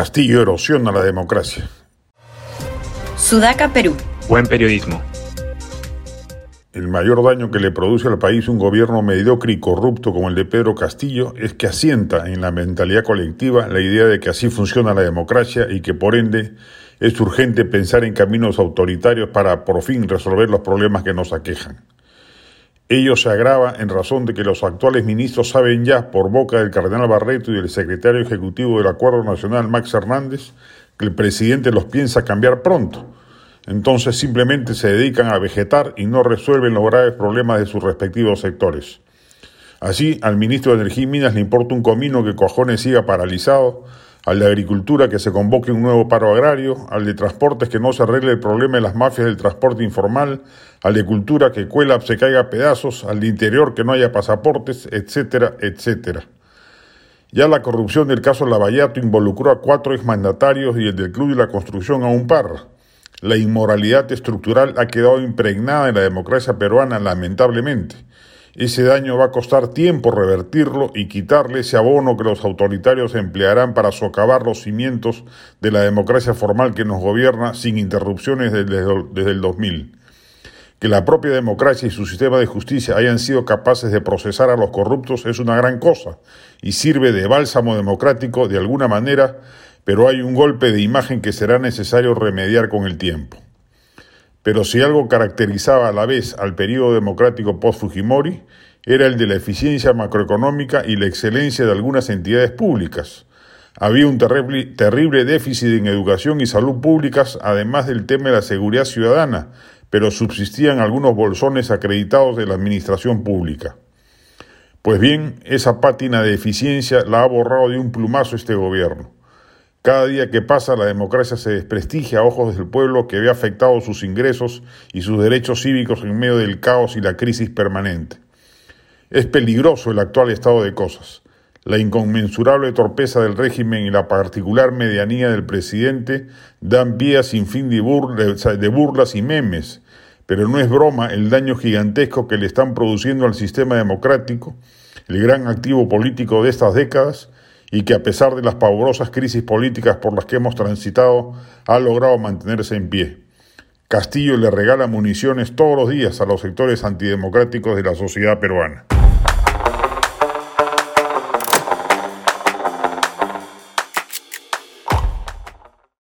Castillo erosiona la democracia. Sudaca, Perú. Buen periodismo. El mayor daño que le produce al país un gobierno mediocre y corrupto como el de Pedro Castillo es que asienta en la mentalidad colectiva la idea de que así funciona la democracia y que por ende es urgente pensar en caminos autoritarios para por fin resolver los problemas que nos aquejan. Ello se agrava en razón de que los actuales ministros saben ya, por boca del cardenal Barreto y del secretario ejecutivo del Acuerdo Nacional, Max Hernández, que el presidente los piensa cambiar pronto. Entonces simplemente se dedican a vegetar y no resuelven los graves problemas de sus respectivos sectores. Así, al ministro de Energía y Minas le importa un comino que Cojones siga paralizado, al de Agricultura que se convoque un nuevo paro agrario, al de Transportes que no se arregle el problema de las mafias del transporte informal, al de Cultura que Cuela se caiga pedazos, al de Interior que no haya pasaportes, etcétera, etcétera. Ya la corrupción del caso Lavallato involucró a cuatro exmandatarios y el del Club de la Construcción a un par. La inmoralidad estructural ha quedado impregnada en la democracia peruana, lamentablemente. Ese daño va a costar tiempo revertirlo y quitarle ese abono que los autoritarios emplearán para socavar los cimientos de la democracia formal que nos gobierna sin interrupciones desde, el 2000. Que la propia democracia y su sistema de justicia hayan sido capaces de procesar a los corruptos es una gran cosa y sirve de bálsamo democrático de alguna manera, pero hay un golpe de imagen que será necesario remediar con el tiempo. Pero si algo caracterizaba a la vez al periodo democrático post-Fujimori, era el de la eficiencia macroeconómica y la excelencia de algunas entidades públicas. Había un terrible, terrible déficit en educación y salud públicas, además del tema de la seguridad ciudadana, pero subsistían algunos bolsones acreditados de la administración pública. Pues bien, esa pátina de eficiencia la ha borrado de un plumazo este gobierno. Cada día que pasa la democracia se desprestigia a ojos del pueblo que ve afectados sus ingresos y sus derechos cívicos en medio del caos y la crisis permanente. Es peligroso el actual estado de cosas. La inconmensurable torpeza del régimen y la particular medianía del presidente dan pie a sin fin de, de burlas y memes, pero no es broma el daño gigantesco que le están produciendo al sistema democrático, el gran activo político de estas décadas, y que a pesar de las pavorosas crisis políticas por las que hemos transitado, ha logrado mantenerse en pie. Castillo le regala municiones todos los días a los sectores antidemocráticos de la sociedad peruana.